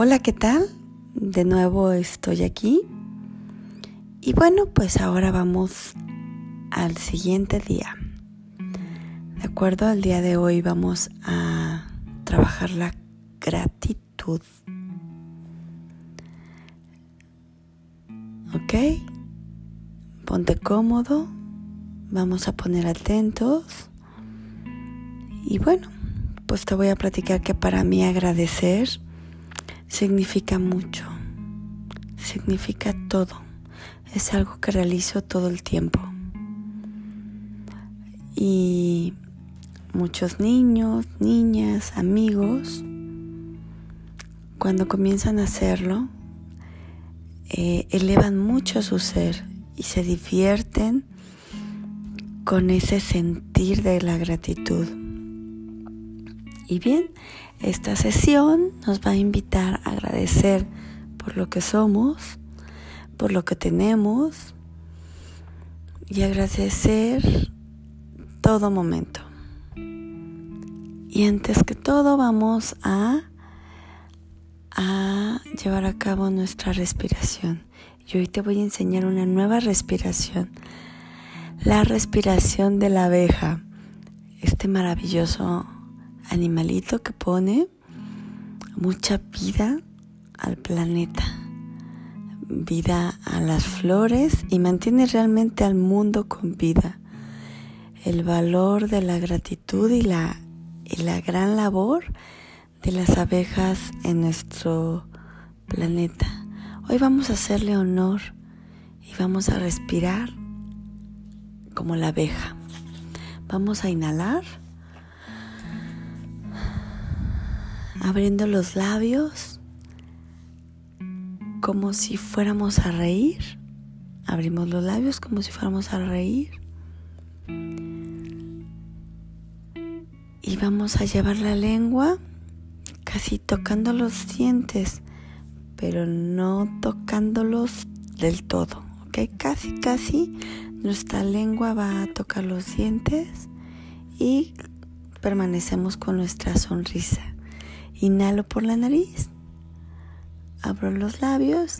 Hola, ¿qué tal? De nuevo estoy aquí. Y bueno, pues ahora vamos al siguiente día. De acuerdo, al día de hoy vamos a trabajar la gratitud. ¿Ok? Ponte cómodo, vamos a poner atentos. Y bueno, pues te voy a platicar que para mí agradecer significa mucho, significa todo, es algo que realizo todo el tiempo. Y muchos niños, niñas, amigos, cuando comienzan a hacerlo, eh, elevan mucho su ser y se divierten con ese sentir de la gratitud. Y bien, esta sesión nos va a invitar a agradecer por lo que somos, por lo que tenemos y agradecer todo momento. Y antes que todo vamos a, a llevar a cabo nuestra respiración. Y hoy te voy a enseñar una nueva respiración. La respiración de la abeja. Este maravilloso animalito que pone mucha vida al planeta, vida a las flores y mantiene realmente al mundo con vida. El valor de la gratitud y la, y la gran labor de las abejas en nuestro planeta. Hoy vamos a hacerle honor y vamos a respirar como la abeja. Vamos a inhalar. Abriendo los labios como si fuéramos a reír. Abrimos los labios como si fuéramos a reír. Y vamos a llevar la lengua casi tocando los dientes, pero no tocándolos del todo. ¿Ok? Casi, casi nuestra lengua va a tocar los dientes y permanecemos con nuestra sonrisa. Inhalo por la nariz. Abro los labios.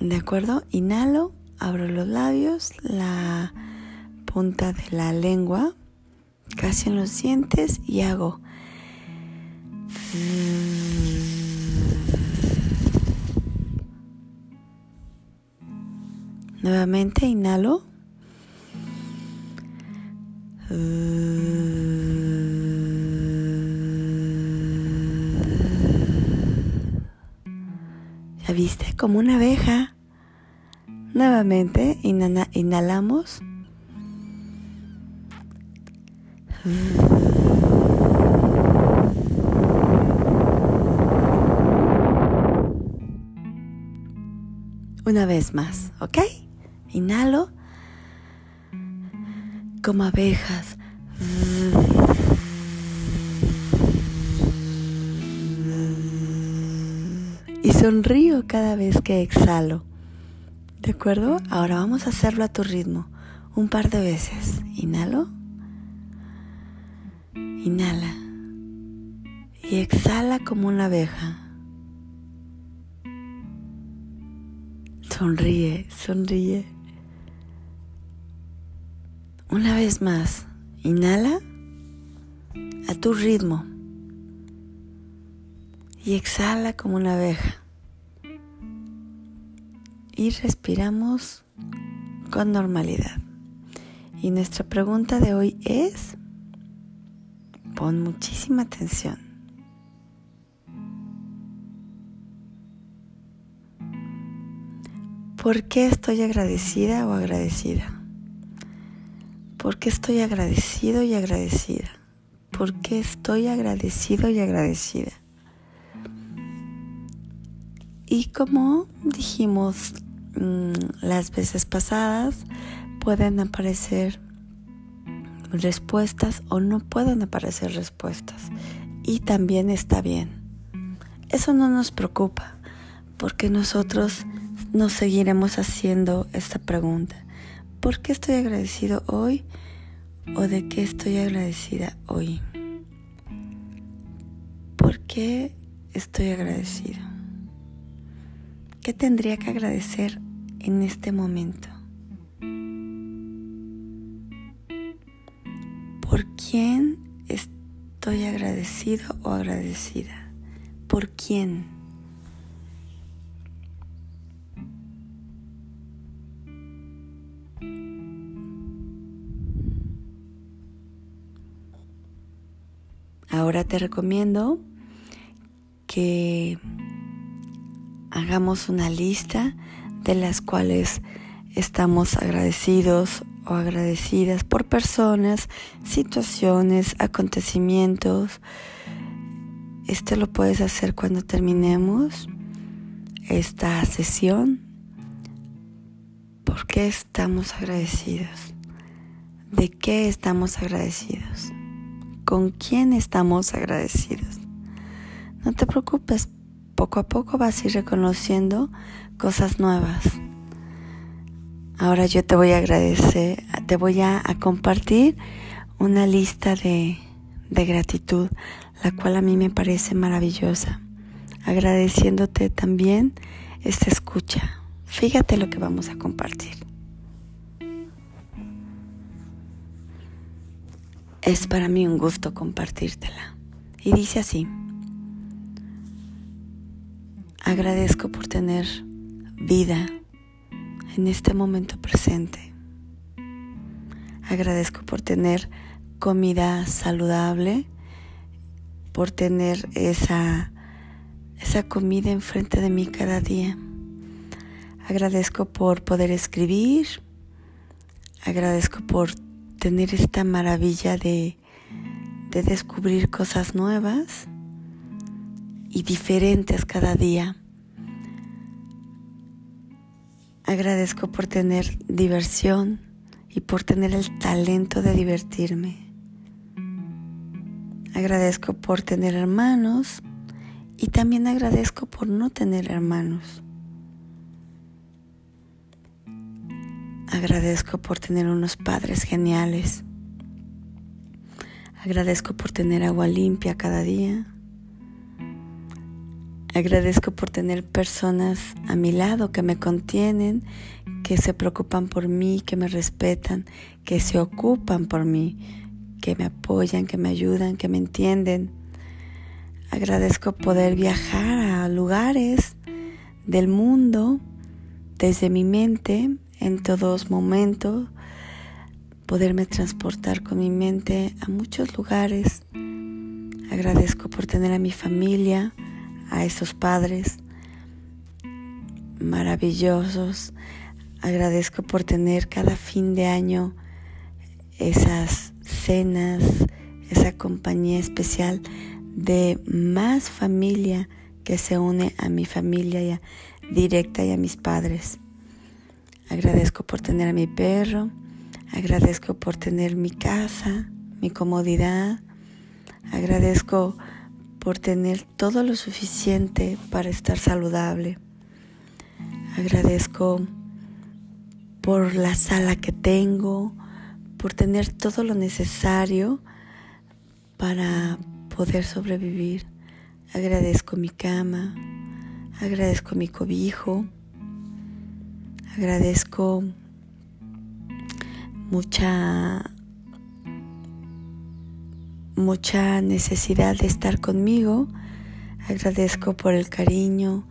¿De acuerdo? Inhalo, abro los labios, la punta de la lengua, casi en los dientes y hago... Nuevamente inhalo. ¿Ya viste? Como una abeja. Nuevamente inhalamos. Una vez más, ¿ok? Inhalo como abejas. Y sonrío cada vez que exhalo. ¿De acuerdo? Ahora vamos a hacerlo a tu ritmo. Un par de veces. Inhalo. Inhala. Y exhala como una abeja. Sonríe, sonríe. Una vez más, inhala a tu ritmo y exhala como una abeja. Y respiramos con normalidad. Y nuestra pregunta de hoy es, pon muchísima atención. ¿Por qué estoy agradecida o agradecida? ¿Por qué estoy agradecido y agradecida? ¿Por qué estoy agradecido y agradecida? Y como dijimos mm, las veces pasadas, pueden aparecer respuestas o no pueden aparecer respuestas. Y también está bien. Eso no nos preocupa, porque nosotros nos seguiremos haciendo esta pregunta. ¿Por qué estoy agradecido hoy ¿O de qué estoy agradecida hoy? ¿Por qué estoy agradecido? ¿Qué tendría que agradecer en este momento? ¿Por quién estoy agradecido o agradecida? ¿Por quién? Ahora te recomiendo que hagamos una lista de las cuales estamos agradecidos o agradecidas por personas, situaciones, acontecimientos. Esto lo puedes hacer cuando terminemos esta sesión. ¿Por qué estamos agradecidos? ¿De qué estamos agradecidos? ¿Con quién estamos agradecidos? No te preocupes, poco a poco vas a ir reconociendo cosas nuevas. Ahora yo te voy a agradecer, te voy a, compartir una lista de, de gratitud, la cual a mí me parece maravillosa. Agradeciéndote también esta escucha. Fíjate lo que vamos a compartir. Es para mí un gusto compartírtela. Y dice así. Agradezco por tener vida en este momento presente. Agradezco por tener comida saludable, por tener esa, esa comida enfrente de mí cada día. Agradezco por poder escribir. Agradezco por tener esta maravilla de, de descubrir cosas nuevas y diferentes cada día. Agradezco por tener diversión y por tener el talento de divertirme. Agradezco por tener hermanos y también agradezco por no tener hermanos. Agradezco por tener unos padres geniales. Agradezco por tener agua limpia cada día. Agradezco por tener personas a mi lado que me contienen, que se preocupan por mí, que me respetan, que se ocupan por mí, que me apoyan, que me ayudan, que me entienden. Agradezco poder viajar a lugares del mundo desde mi mente en todos momentos, poderme transportar con mi mente a muchos lugares. Agradezco por tener a mi familia, a esos padres maravillosos. Agradezco por tener cada fin de año esas cenas, esa compañía especial de más familia que se une a mi familia directa y a mis padres. Agradezco por tener a mi perro, agradezco por tener mi casa, mi comodidad, agradezco por tener todo lo suficiente para estar saludable. Agradezco por la sala que tengo, por tener todo lo necesario para poder sobrevivir. Agradezco mi cama, agradezco mi cobijo, agradezco mucha mucha necesidad de estar conmigo. Agradezco por el cariño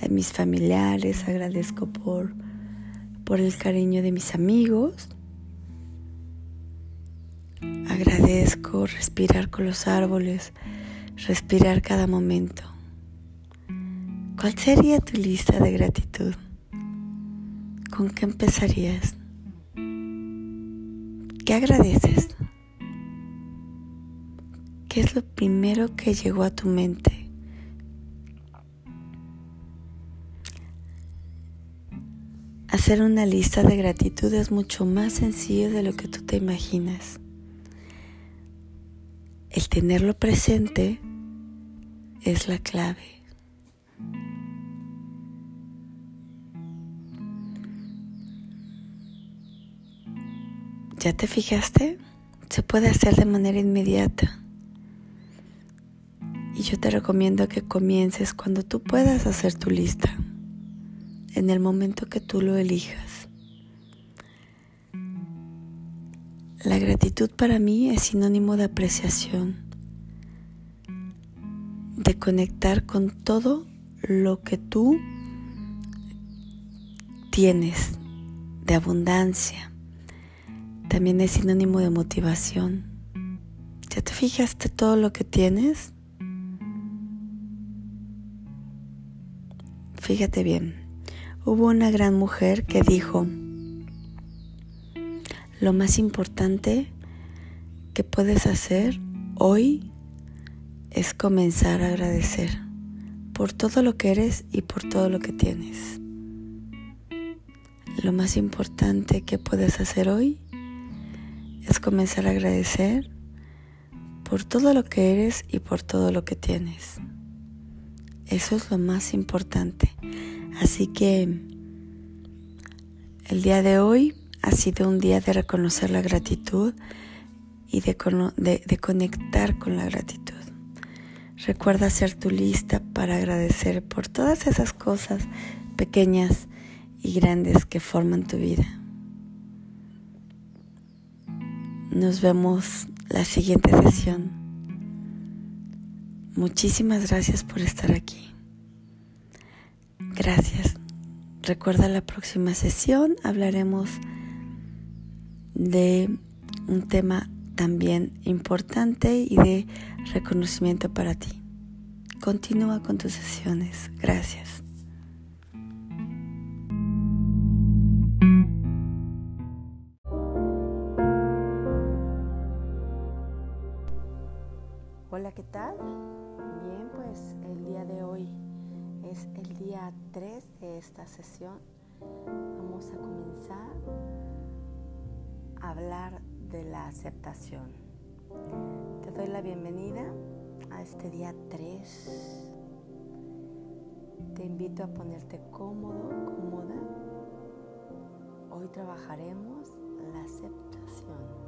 de mis familiares, agradezco por, por el cariño de mis amigos. Agradezco respirar con los árboles, respirar cada momento. ¿Cuál sería tu lista de gratitud? ¿Con qué empezarías? ¿Qué agradeces? ¿Qué es lo primero que llegó a tu mente? Hacer una lista de gratitud es mucho más sencillo de lo que tú te imaginas. El tenerlo presente es la clave. ¿Ya te fijaste? se puede hacer de manera inmediata. Y yo te recomiendo que comiences cuando tú puedas hacer tu lista, en el momento que tú lo elijas. La gratitud para mí es sinónimo de apreciación, de conectar con todo lo que tú tienes, de abundancia. También es sinónimo de motivación. ¿Ya te fijaste todo lo que tienes? Fíjate bien, hubo una gran mujer que dijo, lo más importante que puedes hacer hoy es comenzar a agradecer por todo lo que eres y por todo lo que tienes. Lo más importante que puedes hacer hoy es comenzar a agradecer por todo lo que eres y por todo lo que tienes. Eso es lo más importante. Así que el día de hoy ha sido un día de reconocer la gratitud y de, conectar con la gratitud. Recuerda hacer tu lista para agradecer por todas esas cosas pequeñas y grandes que forman tu vida. Nos vemos la siguiente sesión. Muchísimas gracias por estar aquí. Gracias. Recuerda la próxima sesión hablaremos de un tema también importante y de reconocimiento para ti. Continúa con tus sesiones. Gracias. Sesión. Vamos a comenzar hablar de la aceptación. Te doy la bienvenida a este día 3. Te invito a ponerte cómodo, cómoda. Hoy trabajaremos la aceptación.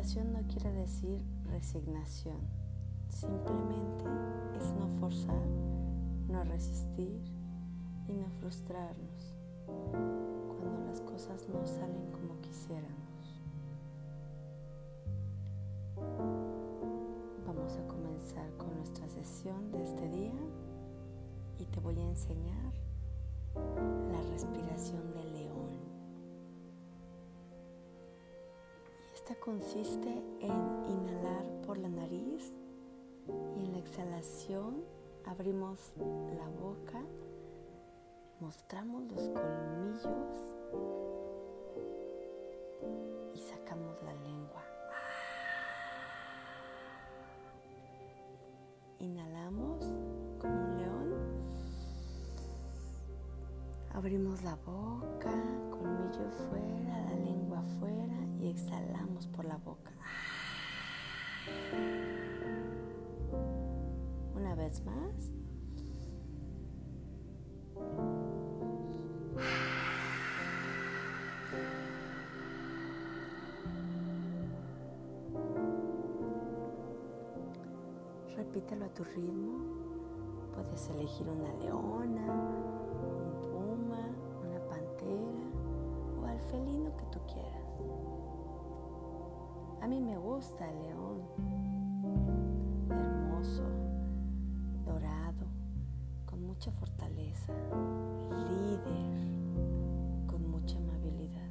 Aceptación no quiere decir resignación, simplemente es no forzar, no resistir y no frustrarnos cuando las cosas no salen como quisiéramos. Vamos a comenzar con nuestra sesión de este día y te voy a enseñar la respiración del león. Consiste en inhalar por la nariz y en la exhalación abrimos la boca, mostramos los colmillos y sacamos la lengua. Inhalamos como un león. Abrimos la boca, colmillos fuera, la lengua fuera y exhalamos por la boca. Una vez más. Repítelo a tu ritmo. Puedes elegir una leona, un puma, una pantera o al felino que tú quieras. A mí me gusta el león, hermoso, dorado, con mucha fortaleza, líder, con mucha amabilidad.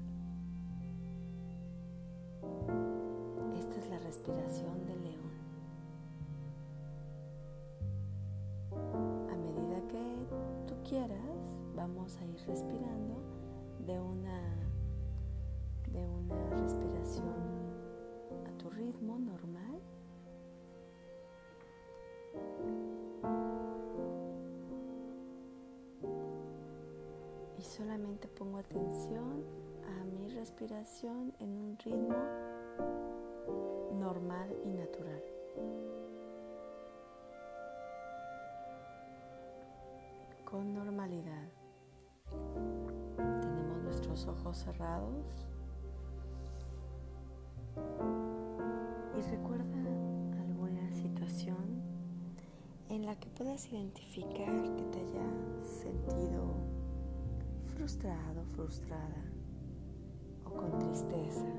Esta es la respiración del león. A medida que tú quieras, vamos a ir respirando de una, de una respiración ritmo normal. Y solamente pongo atención a mi respiración en un ritmo normal y natural. Con normalidad. Tenemos nuestros ojos cerrados. Y recuerda alguna situación en la que puedas identificar que te haya sentido frustrado, frustrada o con tristeza.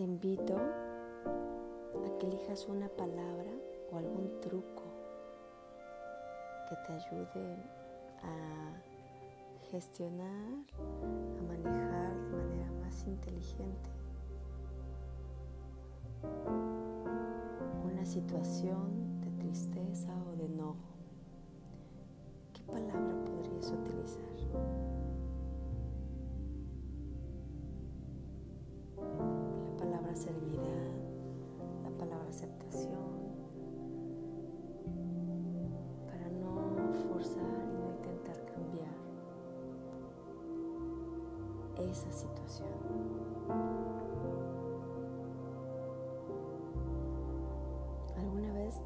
Te invito que elijas una palabra o algún truco que te ayude a gestionar, a manejar de manera más inteligente una situación de tristeza o de enojo. ¿Qué palabra esa situación. Alguna vez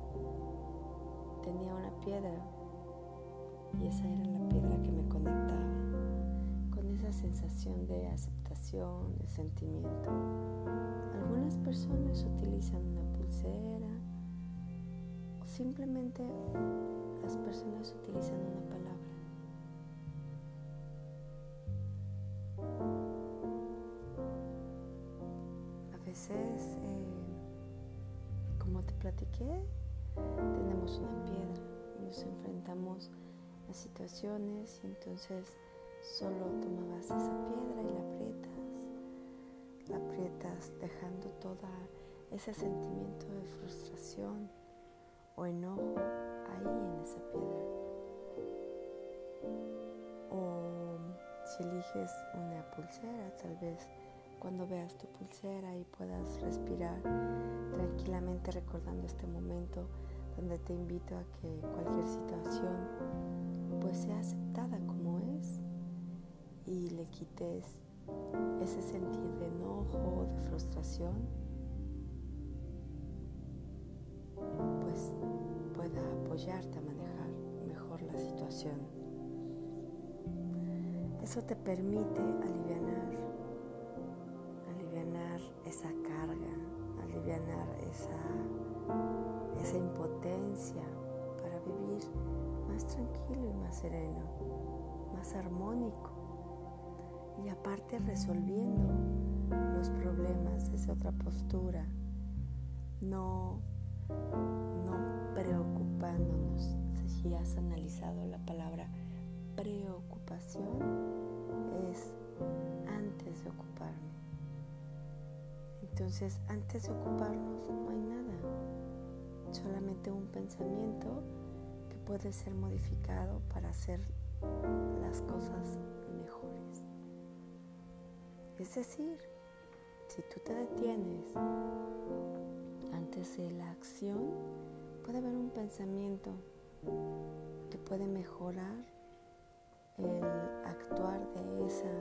tenía una piedra y esa era la piedra que me conectaba con esa sensación de aceptación, de sentimiento. Algunas personas utilizan una o simplemente las personas utilizan una palabra. Platiqué, tenemos una piedra y nos enfrentamos a situaciones y entonces solo tomabas esa piedra y la aprietas, la aprietas dejando toda ese sentimiento de frustración o enojo ahí en esa piedra. O si eliges una pulsera, tal vez cuando veas tu pulsera y puedas respirar tranquilamente recordando este momento donde te invito a que cualquier situación pues sea aceptada como es y le quites ese sentir de enojo, de frustración pueda apoyarte a manejar mejor la situación. Eso te permite aliviar aliviar esa, esa impotencia para vivir más tranquilo y más sereno, más armónico y aparte resolviendo los problemas desde otra postura, no no preocupándonos. Entonces, antes de ocuparnos no hay nada, solamente un pensamiento que puede ser modificado para hacer las cosas mejores. Es decir, si tú te detienes antes de la acción puede haber un pensamiento que puede mejorar el actuar de esa,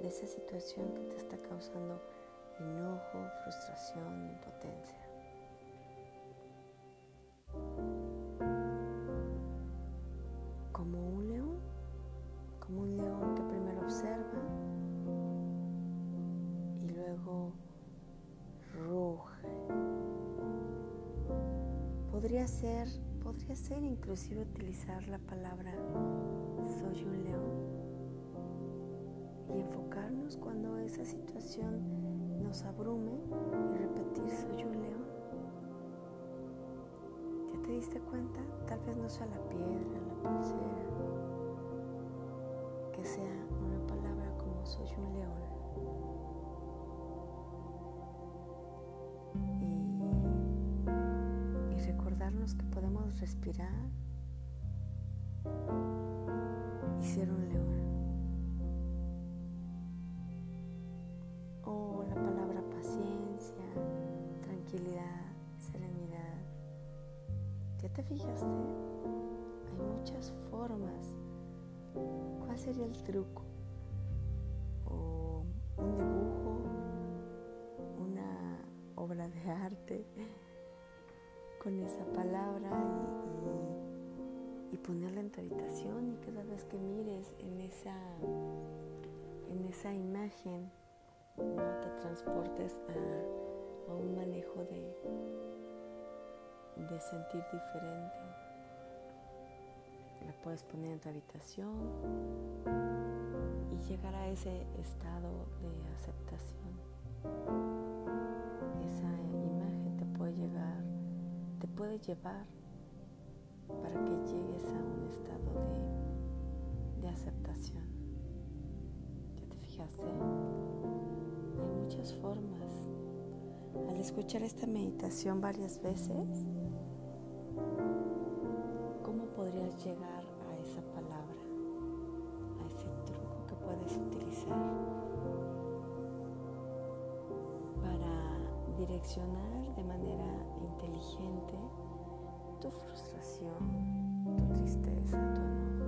de esa situación que te está causando enojo, frustración, impotencia. Como un león, como un león que primero observa y luego ruge podría ser, podría ser inclusive utilizar la palabra soy un león y enfocarnos cuando esa situación nos abrume y repetir soy un león. ¿Ya te diste cuenta? Tal vez no sea la piedra, la pulsera, que sea una palabra como soy un león. que podemos respirar te fijaste? Hay muchas formas. ¿Cuál sería el truco? O un dibujo, una obra de arte con esa palabra y, ponerla en tu habitación y cada vez que mires en esa, en esa imagen, no te transportes a, a un manejo de, de sentir diferente. La puedes poner en tu habitación y llegar a ese estado de aceptación. Esa imagen te puede llegar puede llevar para que llegues a un estado de, de aceptación. ¿Ya te fijaste? Hay muchas formas. Al escuchar esta meditación varias veces, ¿cómo podrías llegar a esa palabra, a ese truco que puedes utilizar para direccionar de manera inteligente tu frustración, tu tristeza, tu enojo.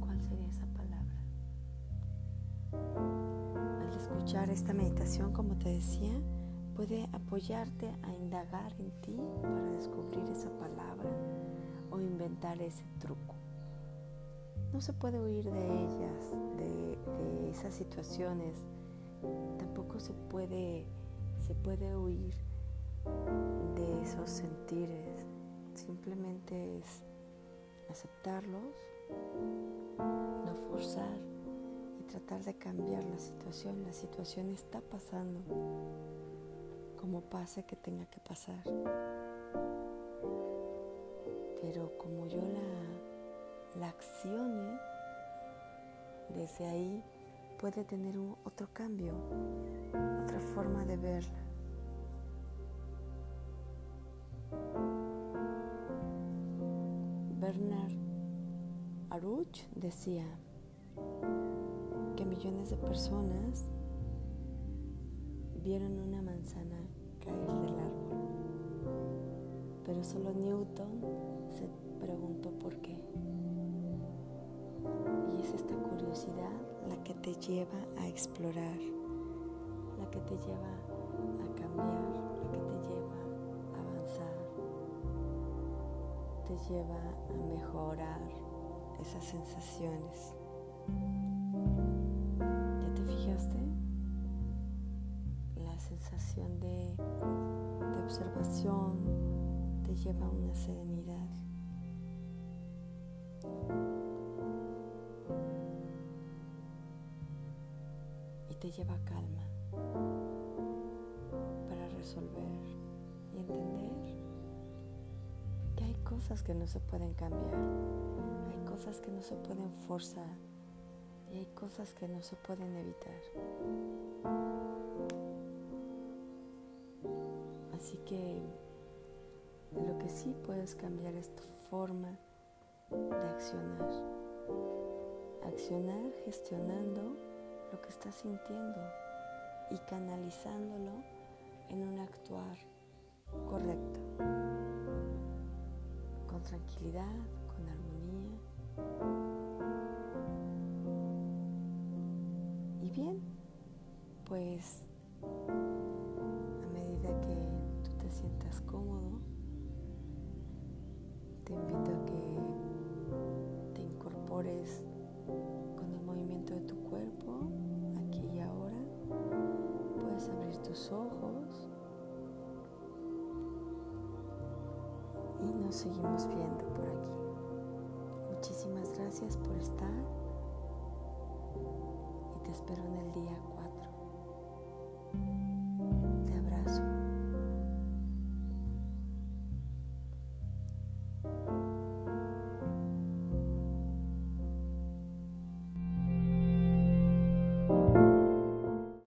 ¿Cuál sería esa palabra? Al escuchar esta meditación, como te decía, puede apoyarte a indagar en ti para descubrir esa palabra o inventar ese truco. No se puede huir de ellas, de, esas situaciones. Tampoco se puede, se puede huir de esos sentires. Simplemente es aceptarlos, no forzar y tratar de cambiar la situación. La situación está pasando como pase que tenga que pasar. Pero como yo la, la accione, desde ahí puede tener un, otro cambio, otra forma de verla. Bernard Aruch decía que millones de personas vieron una manzana caer del árbol, pero solo Newton se preguntó por qué. Y es esta curiosidad la que te lleva a explorar, la que te lleva a cambiar, la que te lleva a avanzar te lleva a mejorar esas sensaciones. ¿Ya te fijaste? La sensación de, de observación te lleva a una serenidad. Te lleva calma para resolver y entender cosas que no se pueden cambiar, hay cosas que no se pueden forzar y hay cosas que no se pueden evitar. Así que lo que sí puedes cambiar es tu forma de accionar. Accionar gestionando lo que estás sintiendo y canalizándolo en un actuar correcto con tranquilidad, con armonía. Y bien, pues a medida que tú te sientas cómodo, te invito nos seguimos viendo por aquí. Muchísimas gracias por estar y te espero en el día